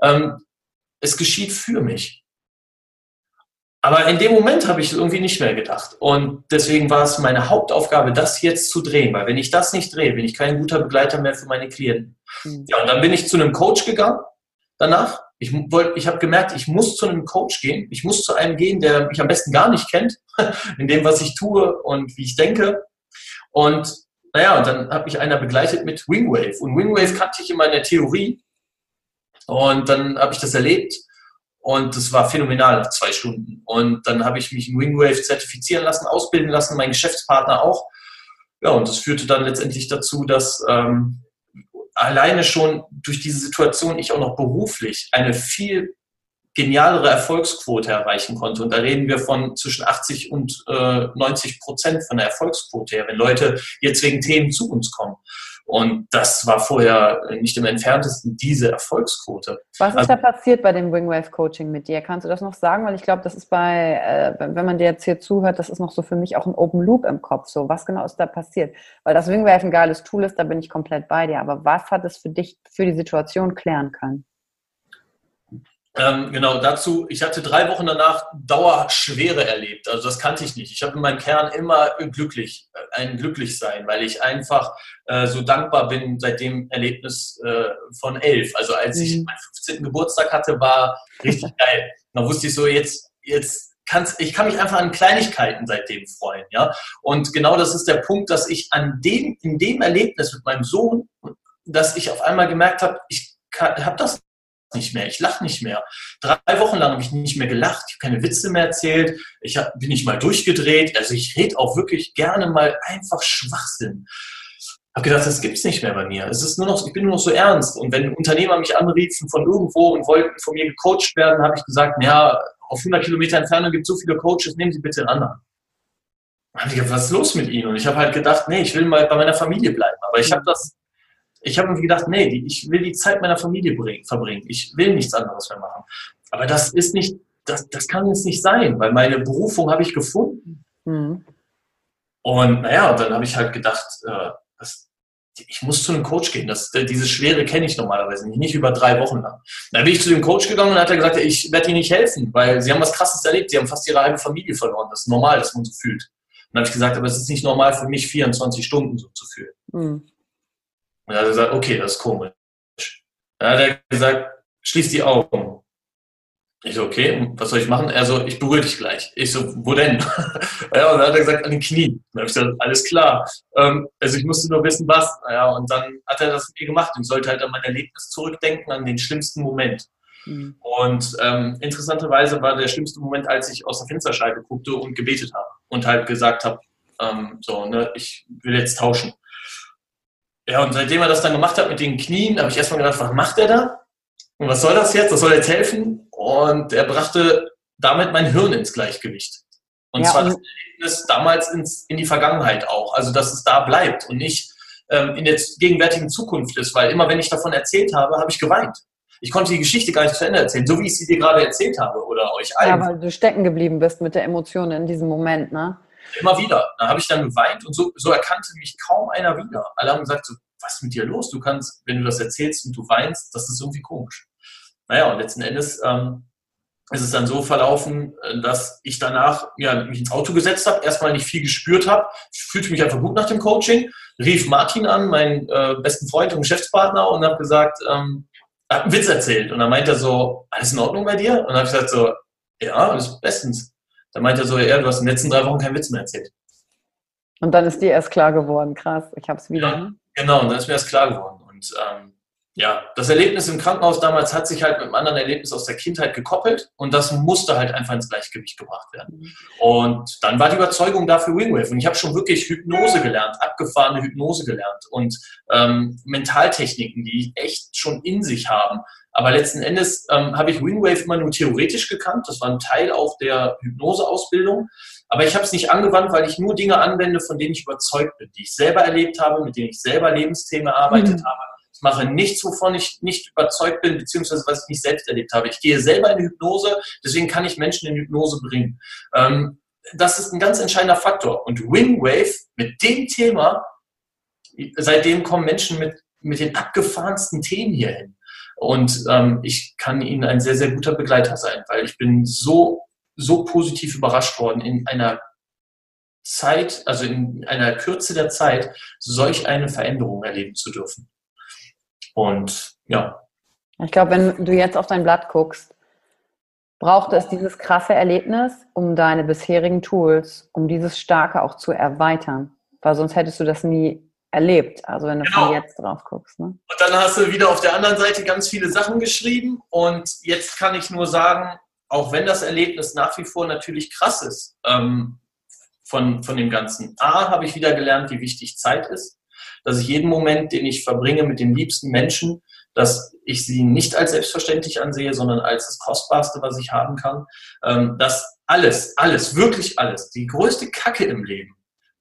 ähm, es geschieht für mich. Aber in dem Moment habe ich irgendwie nicht mehr gedacht. Und deswegen war es meine Hauptaufgabe, das jetzt zu drehen. Weil wenn ich das nicht drehe, bin ich kein guter Begleiter mehr für meine Klienten. Mhm. Ja, und dann bin ich zu einem Coach gegangen danach. Ich, wollte, ich habe gemerkt, ich muss zu einem Coach gehen. Ich muss zu einem gehen, der mich am besten gar nicht kennt, in dem, was ich tue und wie ich denke. Und naja, und dann habe mich einer begleitet mit Wingwave. Und Wingwave kannte ich immer in der Theorie. Und dann habe ich das erlebt und das war phänomenal zwei Stunden. Und dann habe ich mich in Wingwave zertifizieren lassen, ausbilden lassen, mein Geschäftspartner auch. Ja, und das führte dann letztendlich dazu, dass ähm, alleine schon durch diese Situation ich auch noch beruflich eine viel genialere Erfolgsquote erreichen konnte. Und da reden wir von zwischen 80 und äh, 90 Prozent von der Erfolgsquote her, wenn Leute jetzt wegen Themen zu uns kommen. Und das war vorher nicht im entferntesten diese Erfolgsquote. Was ist also, da passiert bei dem Wingwave Coaching mit dir? Kannst du das noch sagen? Weil ich glaube, das ist bei, äh, wenn man dir jetzt hier zuhört, das ist noch so für mich auch ein Open Loop im Kopf. So, was genau ist da passiert? Weil das Wingwave ein geiles Tool ist, da bin ich komplett bei dir. Aber was hat es für dich, für die Situation klären können? Ähm, genau, dazu, ich hatte drei Wochen danach Dauerschwere erlebt. Also das kannte ich nicht. Ich habe in meinem Kern immer glücklich, äh, ein Glücklichsein, weil ich einfach äh, so dankbar bin seit dem Erlebnis äh, von elf. Also als mhm. ich meinen 15. Geburtstag hatte, war richtig geil. Da wusste ich so, jetzt, jetzt kann's, ich kann mich einfach an Kleinigkeiten seitdem freuen. Ja? Und genau das ist der Punkt, dass ich an dem, in dem Erlebnis mit meinem Sohn, dass ich auf einmal gemerkt habe, ich habe das nicht mehr, ich lache nicht mehr. Drei Wochen lang habe ich nicht mehr gelacht, ich habe keine Witze mehr erzählt, ich hab, bin nicht mal durchgedreht, also ich rede auch wirklich gerne mal einfach Schwachsinn. Habe gedacht, das gibt es nicht mehr bei mir. Es ist nur noch, ich bin nur noch so ernst. Und wenn Unternehmer mich anriefen von irgendwo und wollten von mir gecoacht werden, habe ich gesagt, ja, auf 100 Kilometer Entfernung gibt es so viele Coaches, nehmen Sie bitte einen anderen. Habe ich gedacht, was ist los mit Ihnen? Und ich habe halt gedacht, nee, ich will mal bei meiner Familie bleiben. Aber ich habe das ich habe mir gedacht, nee, ich will die Zeit meiner Familie verbringen. Ich will nichts anderes mehr machen. Aber das ist nicht, das, das kann jetzt nicht sein, weil meine Berufung habe ich gefunden. Mhm. Und naja, und dann habe ich halt gedacht, äh, das, ich muss zu einem Coach gehen. Das, diese Schwere kenne ich normalerweise nicht, nicht über drei Wochen lang. Dann bin ich zu dem Coach gegangen und hat er gesagt, ich werde Ihnen nicht helfen, weil Sie haben was Krasses erlebt. Sie haben fast Ihre halbe Familie verloren. Das ist normal, dass man so fühlt. Und dann habe ich gesagt, aber es ist nicht normal für mich, 24 Stunden so zu fühlen. Mhm. Und er hat gesagt, okay, das ist komisch. Dann hat er gesagt, schließ die Augen. Ich so, okay, was soll ich machen? Er so, ich berühre dich gleich. Ich so, wo denn? ja, und dann hat er gesagt, an den Knien. Dann habe ich gesagt, alles klar. Ähm, also ich musste nur wissen, was. Ja, und dann hat er das mit mir gemacht und sollte halt an mein Erlebnis zurückdenken, an den schlimmsten Moment. Mhm. Und ähm, interessanterweise war der schlimmste Moment, als ich aus der Fensterscheibe guckte und gebetet habe und halt gesagt habe, ähm, so, ne, ich will jetzt tauschen. Ja, und seitdem er das dann gemacht hat mit den Knien, habe ich erstmal gedacht, was macht er da? Und was soll das jetzt? Das soll jetzt helfen? Und er brachte damit mein Hirn ins Gleichgewicht. Und ja, zwar das Erlebnis damals ins, in die Vergangenheit auch. Also, dass es da bleibt und nicht ähm, in der gegenwärtigen Zukunft ist. Weil immer, wenn ich davon erzählt habe, habe ich geweint. Ich konnte die Geschichte gar nicht zu Ende erzählen, so wie ich sie dir gerade erzählt habe oder euch allen. Ja, weil du stecken geblieben bist mit der Emotion in diesem Moment, ne? Immer wieder. Da habe ich dann geweint und so, so erkannte mich kaum einer wieder. Alle haben gesagt, so, was ist mit dir los? Du kannst, wenn du das erzählst und du weinst, das ist irgendwie komisch. Naja, und letzten Endes ähm, ist es dann so verlaufen, äh, dass ich danach ja, mich ins Auto gesetzt habe, erstmal nicht viel gespürt habe, fühlte mich einfach gut nach dem Coaching, rief Martin an, meinen äh, besten Freund und Geschäftspartner, und habe gesagt, ähm, hat einen Witz erzählt. Und dann meint er so, alles in Ordnung bei dir? Und dann habe ich gesagt so, ja, alles bestens. Dann meint er so, ja, du hast in den letzten drei Wochen keinen Witz mehr erzählt. Und dann ist dir erst klar geworden, krass, ich habe es wieder. Ja, genau, und dann ist mir erst klar geworden. Und ähm, ja, das Erlebnis im Krankenhaus damals hat sich halt mit einem anderen Erlebnis aus der Kindheit gekoppelt und das musste halt einfach ins Gleichgewicht gebracht werden. Mhm. Und dann war die Überzeugung dafür Wingwave. Und ich habe schon wirklich Hypnose gelernt, abgefahrene Hypnose gelernt und ähm, Mentaltechniken, die echt schon in sich haben. Aber letzten Endes ähm, habe ich Wingwave immer nur theoretisch gekannt. Das war ein Teil auch der Hypnoseausbildung. Aber ich habe es nicht angewandt, weil ich nur Dinge anwende, von denen ich überzeugt bin, die ich selber erlebt habe, mit denen ich selber Lebensthemen erarbeitet mhm. habe. Ich mache nichts, wovon ich nicht überzeugt bin, beziehungsweise was ich nicht selbst erlebt habe. Ich gehe selber in Hypnose, deswegen kann ich Menschen in Hypnose bringen. Ähm, das ist ein ganz entscheidender Faktor. Und Wingwave mit dem Thema, seitdem kommen Menschen mit, mit den abgefahrensten Themen hier hin. Und ähm, ich kann Ihnen ein sehr, sehr guter Begleiter sein, weil ich bin so, so positiv überrascht worden in einer Zeit, also in einer Kürze der Zeit, solch eine Veränderung erleben zu dürfen. Und ja. Ich glaube, wenn du jetzt auf dein Blatt guckst, braucht es dieses krasse Erlebnis, um deine bisherigen Tools, um dieses Starke auch zu erweitern. Weil sonst hättest du das nie erlebt, also wenn du genau. von jetzt drauf guckst. Ne? Und dann hast du wieder auf der anderen Seite ganz viele Sachen geschrieben und jetzt kann ich nur sagen, auch wenn das Erlebnis nach wie vor natürlich krass ist ähm, von, von dem Ganzen. A, habe ich wieder gelernt, wie wichtig Zeit ist, dass ich jeden Moment, den ich verbringe mit den liebsten Menschen, dass ich sie nicht als selbstverständlich ansehe, sondern als das Kostbarste, was ich haben kann. Ähm, dass alles, alles, wirklich alles, die größte Kacke im Leben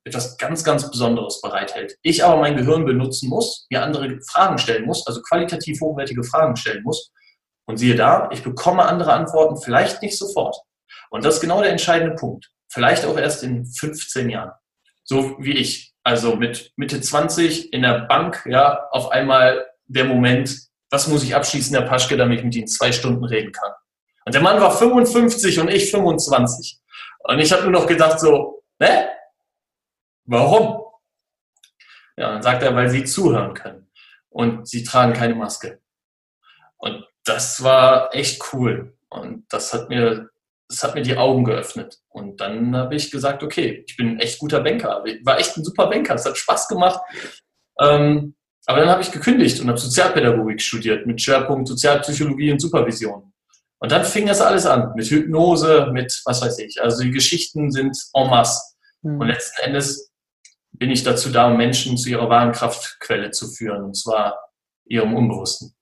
etwas ganz, ganz Besonderes bereithält. Ich aber mein Gehirn benutzen muss, mir andere Fragen stellen muss, also qualitativ hochwertige Fragen stellen muss. Und siehe da, ich bekomme andere Antworten, vielleicht nicht sofort. Und das ist genau der entscheidende Punkt. Vielleicht auch erst in 15 Jahren. So wie ich. Also mit Mitte 20 in der Bank, ja, auf einmal der Moment, was muss ich abschließen, Herr Paschke, damit ich mit Ihnen zwei Stunden reden kann. Und der Mann war 55 und ich 25. Und ich habe nur noch gedacht so, ne? Warum? Ja, dann sagt er, weil sie zuhören können. Und sie tragen keine Maske. Und das war echt cool. Und das hat mir, das hat mir die Augen geöffnet. Und dann habe ich gesagt, okay, ich bin ein echt guter Banker. Ich war echt ein super Banker. Es hat Spaß gemacht. Ähm, aber dann habe ich gekündigt und habe Sozialpädagogik studiert mit Schwerpunkt Sozialpsychologie und Supervision. Und dann fing das alles an mit Hypnose, mit was weiß ich. Also die Geschichten sind en masse. Mhm. Und letzten Endes bin ich dazu da, um Menschen zu ihrer wahren Kraftquelle zu führen, und zwar ihrem Unbewussten.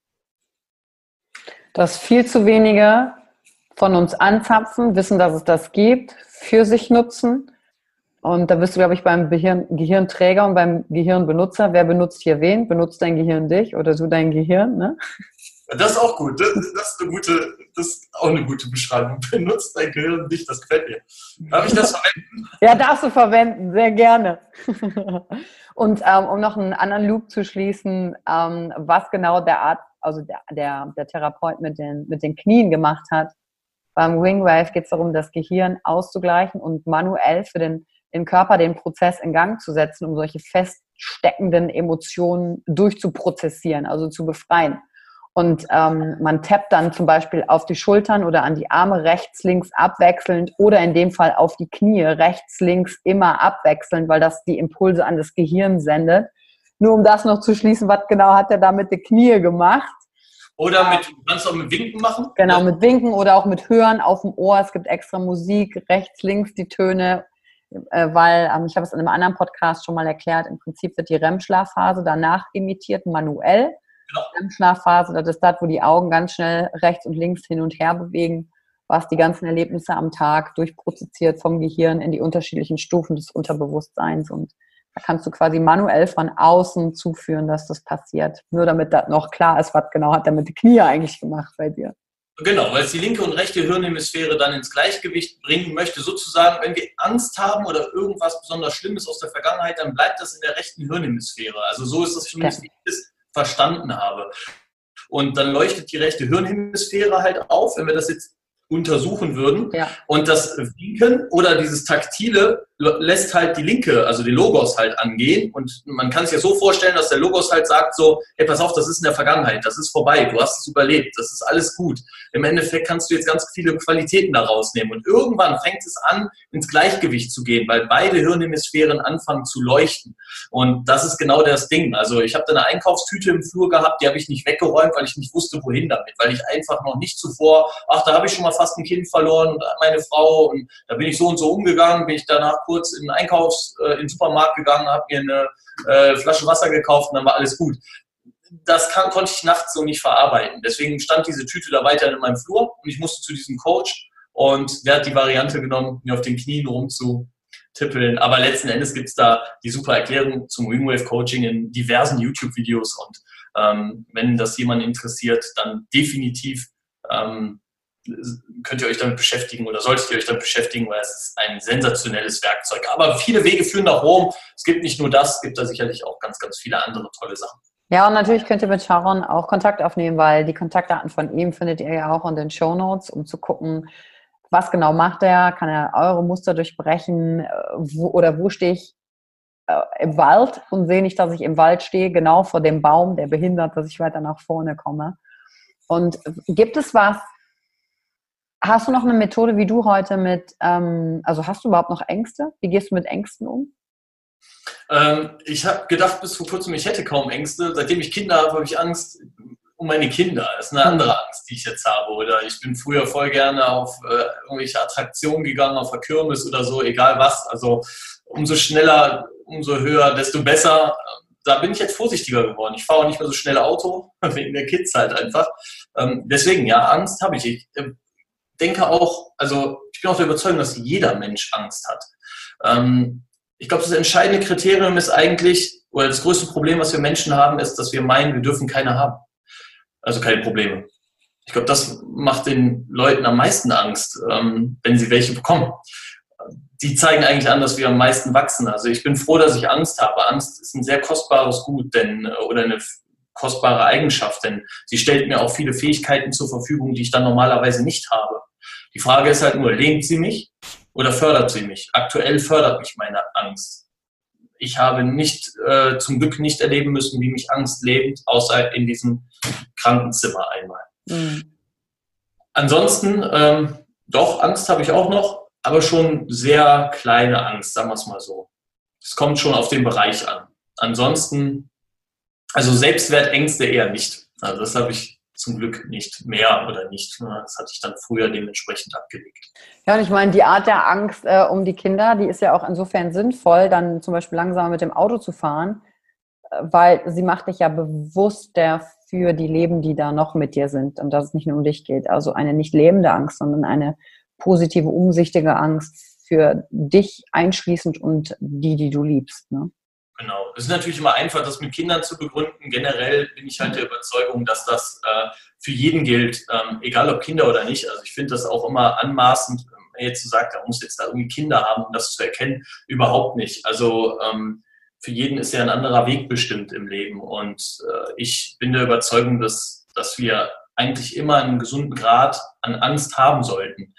Dass viel zu wenige von uns anzapfen, wissen, dass es das gibt, für sich nutzen. Und da bist du, glaube ich, beim Gehirn, Gehirnträger und beim Gehirnbenutzer. Wer benutzt hier wen? Benutzt dein Gehirn dich oder du dein Gehirn? Ne? Das ist auch gut. Das, das, ist eine gute, das ist auch eine gute Beschreibung. Benutzt dein Gehirn nicht, das gefällt mir. Darf ich das verwenden? Ja, darfst du verwenden, sehr gerne. Und ähm, um noch einen anderen Loop zu schließen, ähm, was genau der Art, also der, der, der Therapeut mit den, mit den Knien gemacht hat. Beim Wingwave geht es darum, das Gehirn auszugleichen und manuell für den, den Körper den Prozess in Gang zu setzen, um solche feststeckenden Emotionen durchzuprozessieren, also zu befreien. Und ähm, man tappt dann zum Beispiel auf die Schultern oder an die Arme rechts, links abwechselnd oder in dem Fall auf die Knie rechts, links immer abwechselnd, weil das die Impulse an das Gehirn sendet. Nur um das noch zu schließen, was genau hat er da mit den Knie gemacht? Oder mit, kannst du auch mit Winken machen? Genau, mit Winken oder auch mit Hören auf dem Ohr. Es gibt extra Musik, rechts, links die Töne, äh, weil, ähm, ich habe es in einem anderen Podcast schon mal erklärt, im Prinzip wird die REM-Schlafphase danach imitiert, manuell. Genau. Schlafphase, das ist das, wo die Augen ganz schnell rechts und links hin und her bewegen, was die ganzen Erlebnisse am Tag durchprozessiert vom Gehirn in die unterschiedlichen Stufen des Unterbewusstseins. Und da kannst du quasi manuell von außen zuführen, dass das passiert. Nur damit das noch klar ist, was genau hat er mit den Knie eigentlich gemacht bei dir. Genau, weil es die linke und rechte Hirnhemisphäre dann ins Gleichgewicht bringen möchte. Sozusagen, wenn wir Angst haben oder irgendwas besonders Schlimmes aus der Vergangenheit, dann bleibt das in der rechten Hirnhemisphäre. Also so ist das für mich, wie ich es verstanden habe. Und dann leuchtet die rechte Hirnhemisphäre halt auf, wenn wir das jetzt untersuchen würden. Ja. Und das Winken oder dieses Taktile lässt halt die Linke, also die Logos halt angehen. Und man kann sich ja so vorstellen, dass der Logos halt sagt so, hey, pass auf, das ist in der Vergangenheit, das ist vorbei, du hast es überlebt, das ist alles gut. Im Endeffekt kannst du jetzt ganz viele Qualitäten da rausnehmen. Und irgendwann fängt es an, ins Gleichgewicht zu gehen, weil beide Hirnhemisphären anfangen zu leuchten. Und das ist genau das Ding. Also ich habe da eine Einkaufstüte im Flur gehabt, die habe ich nicht weggeräumt, weil ich nicht wusste, wohin damit, weil ich einfach noch nicht zuvor, ach, da habe ich schon mal fast ein Kind verloren und meine Frau und da bin ich so und so umgegangen, bin ich danach kurz in den Einkaufs, äh, in den Supermarkt gegangen, habe mir eine äh, Flasche Wasser gekauft und dann war alles gut. Das kann, konnte ich nachts so nicht verarbeiten. Deswegen stand diese Tüte da weiter in meinem Flur und ich musste zu diesem Coach Und der hat die Variante genommen, mir auf den Knien rumzutippeln. Aber letzten Endes gibt es da die super Erklärung zum Wingwave Coaching in diversen YouTube-Videos. Und ähm, wenn das jemand interessiert, dann definitiv ähm, könnt ihr euch damit beschäftigen oder solltet ihr euch damit beschäftigen, weil es ist ein sensationelles Werkzeug. Aber viele Wege führen nach Rom. Es gibt nicht nur das, es gibt da sicherlich auch ganz, ganz viele andere tolle Sachen. Ja, und natürlich könnt ihr mit Sharon auch Kontakt aufnehmen, weil die Kontaktdaten von ihm findet ihr ja auch in den Show Notes, um zu gucken, was genau macht er, kann er eure Muster durchbrechen äh, wo, oder wo stehe ich äh, im Wald und sehe nicht, dass ich im Wald stehe, genau vor dem Baum, der behindert, dass ich weiter nach vorne komme. Und gibt es was, Hast du noch eine Methode, wie du heute mit, ähm, also hast du überhaupt noch Ängste? Wie gehst du mit Ängsten um? Ähm, ich habe gedacht bis vor kurzem, ich hätte kaum Ängste. Seitdem ich Kinder habe, habe ich Angst um meine Kinder. Das ist eine andere Angst, die ich jetzt habe. Oder ich bin früher voll gerne auf äh, irgendwelche Attraktionen gegangen, auf der Kirmes oder so, egal was. Also umso schneller, umso höher, desto besser. Da bin ich jetzt vorsichtiger geworden. Ich fahre auch nicht mehr so schnell Auto, wegen der Kids halt einfach. Ähm, deswegen, ja, Angst habe ich. Ich äh, denke auch, also ich bin auch der Überzeugung, dass jeder Mensch Angst hat. Ähm, ich glaube, das entscheidende Kriterium ist eigentlich, oder das größte Problem, was wir Menschen haben, ist, dass wir meinen, wir dürfen keine haben. Also keine Probleme. Ich glaube, das macht den Leuten am meisten Angst, ähm, wenn sie welche bekommen. Die zeigen eigentlich an, dass wir am meisten wachsen. Also ich bin froh, dass ich Angst habe. Angst ist ein sehr kostbares Gut, denn oder eine kostbare Eigenschaft, denn sie stellt mir auch viele Fähigkeiten zur Verfügung, die ich dann normalerweise nicht habe. Die Frage ist halt nur, lehnt sie mich oder fördert sie mich? Aktuell fördert mich meine Angst. Ich habe nicht, äh, zum Glück nicht erleben müssen, wie mich Angst lebt, außer in diesem Krankenzimmer einmal. Mhm. Ansonsten, ähm, doch, Angst habe ich auch noch, aber schon sehr kleine Angst, sagen wir es mal so. Es kommt schon auf den Bereich an. Ansonsten, also Selbstwertängste eher nicht. Also das habe ich zum Glück nicht mehr oder nicht. Das hatte ich dann früher dementsprechend abgelegt. Ja, und ich meine, die Art der Angst äh, um die Kinder, die ist ja auch insofern sinnvoll, dann zum Beispiel langsamer mit dem Auto zu fahren, äh, weil sie macht dich ja bewusster für die Leben, die da noch mit dir sind und dass es nicht nur um dich geht. Also eine nicht lebende Angst, sondern eine positive, umsichtige Angst für dich einschließend und die, die du liebst. Ne? Genau. Es ist natürlich immer einfach, das mit Kindern zu begründen. Generell bin ich halt der Überzeugung, dass das äh, für jeden gilt, ähm, egal ob Kinder oder nicht. Also ich finde das auch immer anmaßend, wenn jetzt zu sagt, er muss jetzt da irgendwie Kinder haben, um das zu erkennen. Überhaupt nicht. Also ähm, für jeden ist ja ein anderer Weg bestimmt im Leben. Und äh, ich bin der Überzeugung, dass, dass wir eigentlich immer einen gesunden Grad an Angst haben sollten.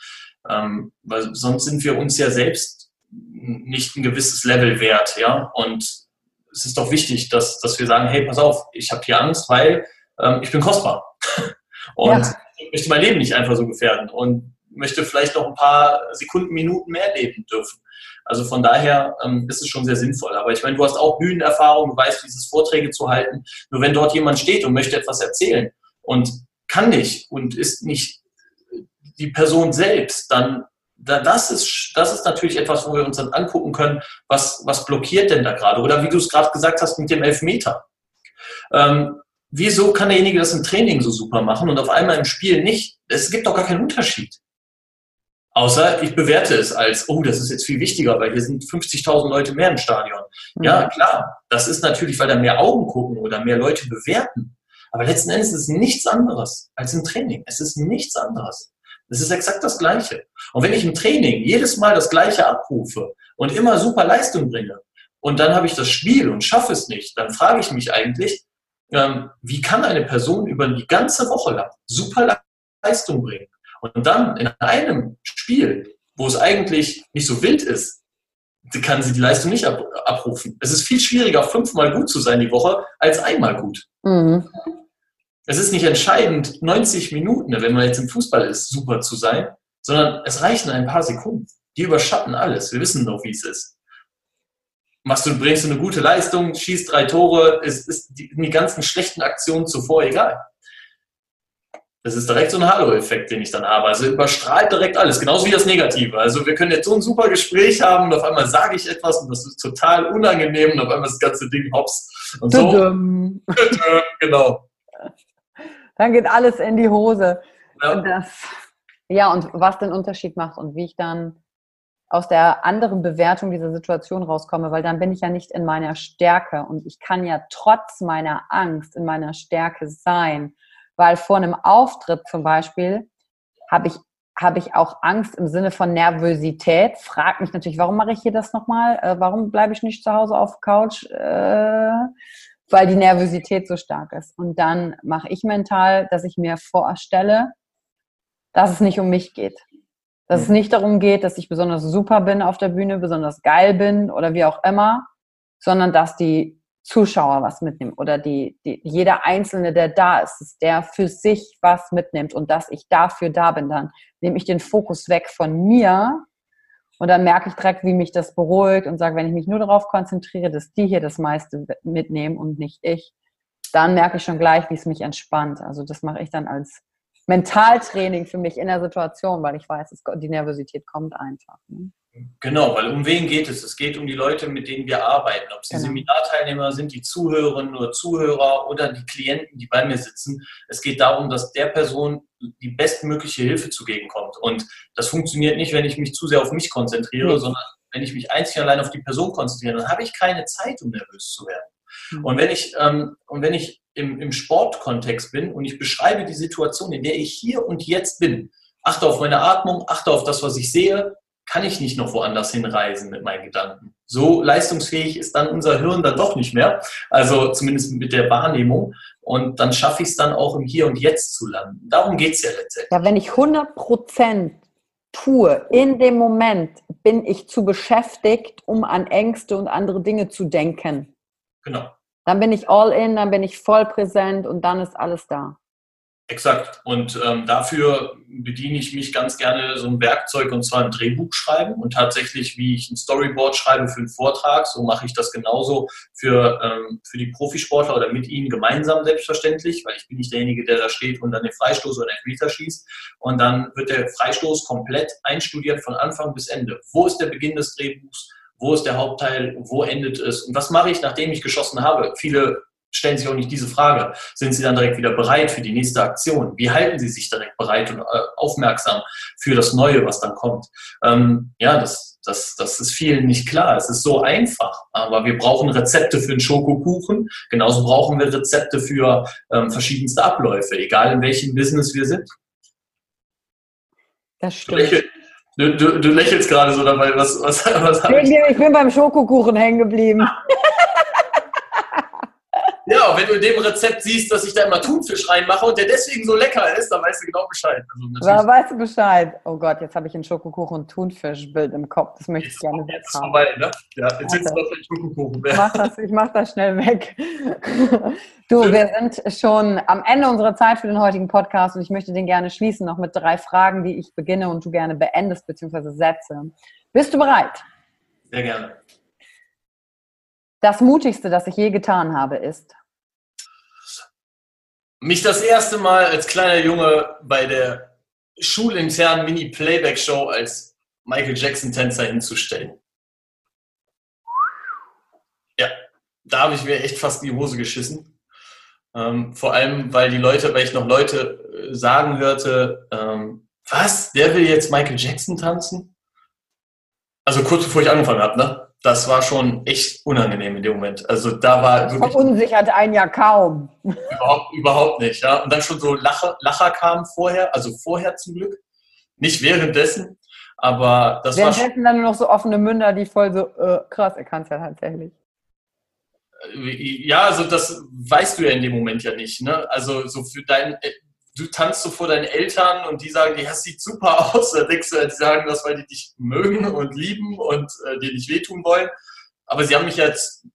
Ähm, weil sonst sind wir uns ja selbst nicht ein gewisses Level wert, ja. Und es ist doch wichtig, dass, dass wir sagen, hey, pass auf, ich habe hier Angst, weil ähm, ich bin kostbar. und ja. ich möchte mein Leben nicht einfach so gefährden und möchte vielleicht noch ein paar Sekunden, Minuten mehr leben dürfen. Also von daher ähm, ist es schon sehr sinnvoll. Aber ich meine, du hast auch Bühnenerfahrung, du weißt, dieses Vorträge zu halten. Nur wenn dort jemand steht und möchte etwas erzählen und kann nicht und ist nicht die Person selbst, dann das ist, das ist natürlich etwas, wo wir uns dann angucken können, was, was blockiert denn da gerade? Oder wie du es gerade gesagt hast mit dem Elfmeter. Ähm, wieso kann derjenige das im Training so super machen und auf einmal im Spiel nicht? Es gibt doch gar keinen Unterschied. Außer ich bewerte es als, oh, das ist jetzt viel wichtiger, weil hier sind 50.000 Leute mehr im Stadion. Mhm. Ja, klar, das ist natürlich, weil da mehr Augen gucken oder mehr Leute bewerten. Aber letzten Endes ist es nichts anderes als im Training. Es ist nichts anderes. Es ist exakt das Gleiche. Und wenn ich im Training jedes Mal das Gleiche abrufe und immer super Leistung bringe und dann habe ich das Spiel und schaffe es nicht, dann frage ich mich eigentlich, ähm, wie kann eine Person über die ganze Woche lang super Leistung bringen und dann in einem Spiel, wo es eigentlich nicht so wild ist, kann sie die Leistung nicht abrufen. Es ist viel schwieriger, fünfmal gut zu sein die Woche, als einmal gut. Mhm. Es ist nicht entscheidend, 90 Minuten, wenn man jetzt im Fußball ist, super zu sein, sondern es reichen ein paar Sekunden. Die überschatten alles. Wir wissen doch, wie es ist. Machst du, bringst du eine gute Leistung, schießt drei Tore, es ist die, die ganzen schlechten Aktionen zuvor egal. Das ist direkt so ein Halo-Effekt, den ich dann habe. Also überstrahlt direkt alles, genauso wie das Negative. Also wir können jetzt so ein super Gespräch haben und auf einmal sage ich etwas und das ist total unangenehm und auf einmal das ganze Ding hops. Und so. genau dann geht alles in die Hose. Ja. Und das Ja, und was den Unterschied macht und wie ich dann aus der anderen Bewertung dieser Situation rauskomme, weil dann bin ich ja nicht in meiner Stärke und ich kann ja trotz meiner Angst in meiner Stärke sein, weil vor einem Auftritt zum Beispiel habe ich habe ich auch Angst im Sinne von Nervosität. Frag mich natürlich, warum mache ich hier das nochmal? Äh, warum bleibe ich nicht zu Hause auf Couch? Äh, weil die Nervosität so stark ist. Und dann mache ich mental, dass ich mir vorstelle, dass es nicht um mich geht. Dass es nicht darum geht, dass ich besonders super bin auf der Bühne, besonders geil bin oder wie auch immer, sondern dass die Zuschauer was mitnehmen oder die, die, jeder Einzelne, der da ist, ist, der für sich was mitnimmt und dass ich dafür da bin, dann nehme ich den Fokus weg von mir und dann merke ich direkt, wie mich das beruhigt und sage, wenn ich mich nur darauf konzentriere, dass die hier das meiste mitnehmen und nicht ich, dann merke ich schon gleich, wie es mich entspannt. Also das mache ich dann als Mentaltraining für mich in der Situation, weil ich weiß, die Nervosität kommt einfach. Ne? Genau, weil um wen geht es? Es geht um die Leute, mit denen wir arbeiten. Ob es die genau. Seminarteilnehmer sind, die Zuhörerinnen oder Zuhörer oder die Klienten, die bei mir sitzen. Es geht darum, dass der Person die bestmögliche Hilfe zugegenkommt. Und das funktioniert nicht, wenn ich mich zu sehr auf mich konzentriere, mhm. sondern wenn ich mich einzig allein auf die Person konzentriere, dann habe ich keine Zeit, um nervös zu werden. Mhm. Und wenn ich, ähm, und wenn ich im, im Sportkontext bin und ich beschreibe die Situation, in der ich hier und jetzt bin, achte auf meine Atmung, achte auf das, was ich sehe, kann ich nicht noch woanders hinreisen mit meinen Gedanken. So leistungsfähig ist dann unser Hirn dann doch nicht mehr, also zumindest mit der Wahrnehmung. Und dann schaffe ich es dann auch im Hier und Jetzt zu landen. Darum geht es ja letztendlich. Ja, wenn ich 100 Prozent tue, in dem Moment bin ich zu beschäftigt, um an Ängste und andere Dinge zu denken. Genau. Dann bin ich all in, dann bin ich voll präsent und dann ist alles da. Exakt. Und ähm, dafür bediene ich mich ganz gerne so ein Werkzeug und zwar ein Drehbuch schreiben und tatsächlich, wie ich ein Storyboard schreibe für einen Vortrag, so mache ich das genauso für, ähm, für die Profisportler oder mit ihnen gemeinsam selbstverständlich, weil ich bin nicht derjenige, der da steht und dann den Freistoß oder den Meter schießt. Und dann wird der Freistoß komplett einstudiert von Anfang bis Ende. Wo ist der Beginn des Drehbuchs? Wo ist der Hauptteil? Wo endet es? Und was mache ich, nachdem ich geschossen habe? Viele stellen sich auch nicht diese Frage. Sind Sie dann direkt wieder bereit für die nächste Aktion? Wie halten Sie sich direkt bereit und äh, aufmerksam für das Neue, was dann kommt? Ähm, ja, das, das, das ist vielen nicht klar. Es ist so einfach, aber wir brauchen Rezepte für einen Schokokuchen. Genauso brauchen wir Rezepte für ähm, verschiedenste Abläufe, egal in welchem Business wir sind. Das stimmt. Du, du, du lächelst gerade so dabei. Was, was, was ich? ich bin beim Schokokuchen hängen geblieben. Ja, wenn du in dem Rezept siehst, dass ich da immer Thunfisch reinmache und der deswegen so lecker ist, dann weißt du genau Bescheid. Also ja, weißt du Bescheid. Oh Gott, jetzt habe ich ein Schokokuchen und Thunfischbild im Kopf. Das möchte ich gerne weg haben. Vorbei, ne? Ja, jetzt sitzt du auf deinem Schokokuchen. Ich mach, das, ich mach das schnell weg. Du, wir sind schon am Ende unserer Zeit für den heutigen Podcast und ich möchte den gerne schließen, noch mit drei Fragen, die ich beginne und du gerne beendest bzw. setze. Bist du bereit? Sehr gerne. Das Mutigste, das ich je getan habe, ist? Mich das erste Mal als kleiner Junge bei der schulinternen Mini-Playback-Show als Michael Jackson-Tänzer hinzustellen. Ja, da habe ich mir echt fast in die Hose geschissen. Ähm, vor allem, weil die Leute, weil ich noch Leute äh, sagen hörte, ähm, was, der will jetzt Michael Jackson tanzen? Also kurz bevor ich angefangen habe, ne? Das war schon echt unangenehm in dem Moment. Also da war wirklich. Verunsichert einen ja kaum. Überhaupt, überhaupt nicht, ja. Und dann schon so Lacher, Lacher kamen vorher, also vorher zum Glück. Nicht währenddessen, aber das währenddessen war. Währenddessen dann nur noch so offene Münder, die voll so, äh, krass, er kann es ja tatsächlich. Ja, also das weißt du ja in dem Moment ja nicht, ne? Also so für dein, du tanzt so vor deinen Eltern und die sagen, ja, das sieht super aus. Da denkst du, die sagen das, weil die dich mögen und lieben und äh, dir nicht wehtun wollen. Aber sie haben mich jetzt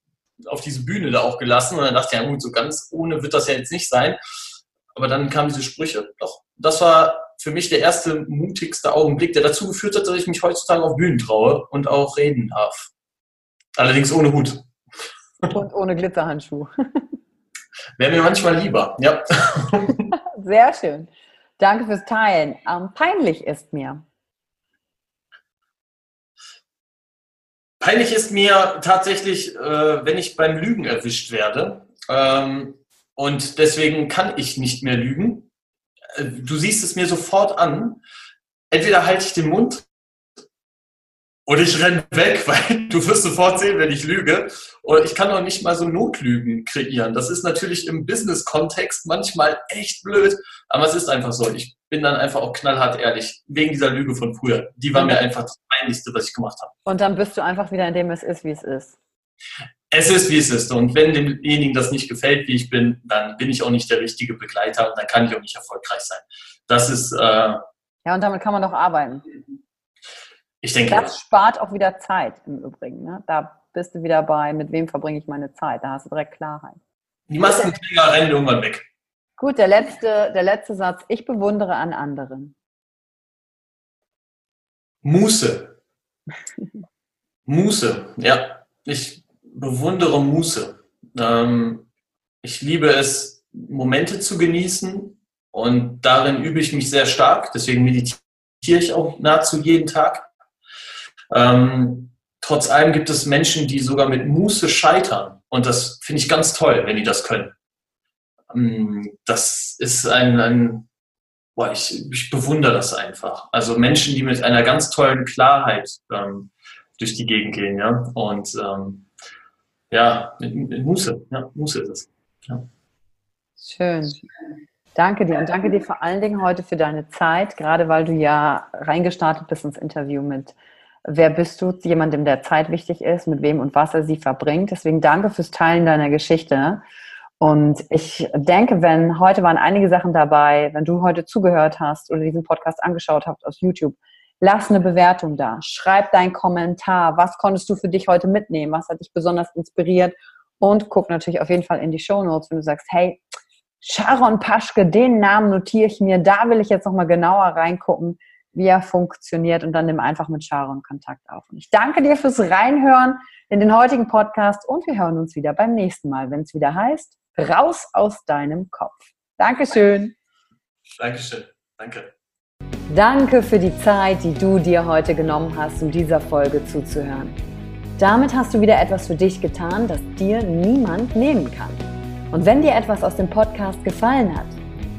auf diese Bühne da auch gelassen und dann dachte ich, ja gut, so ganz ohne wird das ja jetzt nicht sein. Aber dann kamen diese Sprüche. Doch, das war für mich der erste mutigste Augenblick, der dazu geführt hat, dass ich mich heutzutage auf Bühnen traue und auch reden darf. Allerdings ohne Hut. Und ohne Glitzerhandschuh. Wäre mir manchmal lieber, ja. Sehr schön. Danke fürs Teilen. Ähm, peinlich ist mir. Peinlich ist mir tatsächlich, äh, wenn ich beim Lügen erwischt werde. Ähm, und deswegen kann ich nicht mehr lügen. Äh, du siehst es mir sofort an, entweder halte ich den Mund oder ich renne weg, weil du wirst sofort sehen, wenn ich lüge. Und ich kann auch nicht mal so Notlügen kreieren. Das ist natürlich im Business-Kontext manchmal echt blöd, aber es ist einfach so. Ich bin dann einfach auch knallhart ehrlich, wegen dieser Lüge von früher. Die war mir einfach das Peinlichste, was ich gemacht habe. Und dann bist du einfach wieder in dem, es ist, wie es ist. Es ist, wie es ist. Und wenn demjenigen das nicht gefällt, wie ich bin, dann bin ich auch nicht der richtige Begleiter und dann kann ich auch nicht erfolgreich sein. Das ist. Äh, ja, und damit kann man doch arbeiten. Ich denke. Das spart auch wieder Zeit im Übrigen. Ne? Da bist du wieder bei, mit wem verbringe ich meine Zeit. Da hast du direkt Klarheit. Die Maskenträger rennen irgendwann weg. Gut, der letzte, der letzte Satz. Ich bewundere an anderen. Muße. Muße, ja. Ich bewundere Muße. Ähm, ich liebe es, Momente zu genießen und darin übe ich mich sehr stark. Deswegen meditiere ich auch nahezu jeden Tag. Ähm, trotz allem gibt es Menschen, die sogar mit Muße scheitern. Und das finde ich ganz toll, wenn die das können. Ähm, das ist ein, ein boah, ich, ich, bewundere das einfach. Also Menschen, die mit einer ganz tollen Klarheit ähm, durch die Gegend gehen, ja. Und ähm, ja, mit, mit, Muße, ja, Muße ist es. Ja. Schön. Danke dir und danke dir vor allen Dingen heute für deine Zeit, gerade weil du ja reingestartet bist ins Interview mit wer bist du, jemandem, der Zeit wichtig ist, mit wem und was er sie verbringt. Deswegen danke fürs Teilen deiner Geschichte. Und ich denke, wenn heute waren einige Sachen dabei, wenn du heute zugehört hast oder diesen Podcast angeschaut hast aus YouTube, lass eine Bewertung da. Schreib deinen Kommentar. Was konntest du für dich heute mitnehmen? Was hat dich besonders inspiriert? Und guck natürlich auf jeden Fall in die Show Notes, wenn du sagst, hey, Sharon Paschke, den Namen notiere ich mir, da will ich jetzt nochmal genauer reingucken wie er funktioniert und dann nimm einfach mit Sharon Kontakt auf. Und ich danke dir fürs Reinhören in den heutigen Podcast und wir hören uns wieder beim nächsten Mal, wenn es wieder heißt, raus aus deinem Kopf. Dankeschön. Dankeschön. Danke. Danke für die Zeit, die du dir heute genommen hast, um dieser Folge zuzuhören. Damit hast du wieder etwas für dich getan, das dir niemand nehmen kann. Und wenn dir etwas aus dem Podcast gefallen hat,